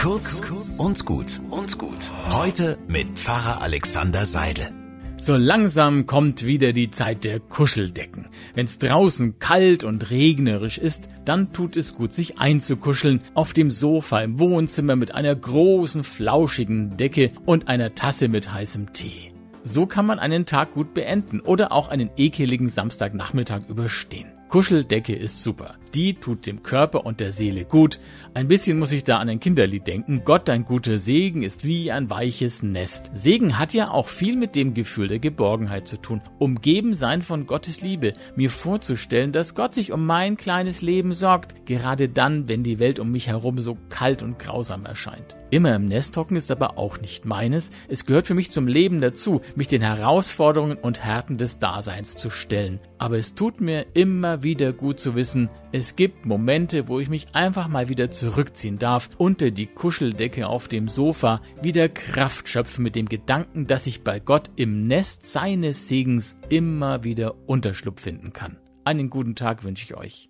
Kurz und gut und gut. Heute mit Pfarrer Alexander Seidel. So langsam kommt wieder die Zeit der Kuscheldecken. Wenn's draußen kalt und regnerisch ist, dann tut es gut, sich einzukuscheln auf dem Sofa im Wohnzimmer mit einer großen, flauschigen Decke und einer Tasse mit heißem Tee. So kann man einen Tag gut beenden oder auch einen ekeligen Samstagnachmittag überstehen. Kuscheldecke ist super. Die tut dem Körper und der Seele gut. Ein bisschen muss ich da an ein Kinderlied denken. Gott, dein guter Segen ist wie ein weiches Nest. Segen hat ja auch viel mit dem Gefühl der Geborgenheit zu tun. Umgeben sein von Gottes Liebe. Mir vorzustellen, dass Gott sich um mein kleines Leben sorgt. Gerade dann, wenn die Welt um mich herum so kalt und grausam erscheint. Immer im Nest hocken ist aber auch nicht meines. Es gehört für mich zum Leben dazu, mich den Herausforderungen und Härten des Daseins zu stellen. Aber es tut mir immer wieder gut zu wissen, es gibt Momente, wo ich mich einfach mal wieder zurückziehen darf, unter die Kuscheldecke auf dem Sofa, wieder Kraft schöpfen mit dem Gedanken, dass ich bei Gott im Nest seines Segens immer wieder Unterschlupf finden kann. Einen guten Tag wünsche ich euch.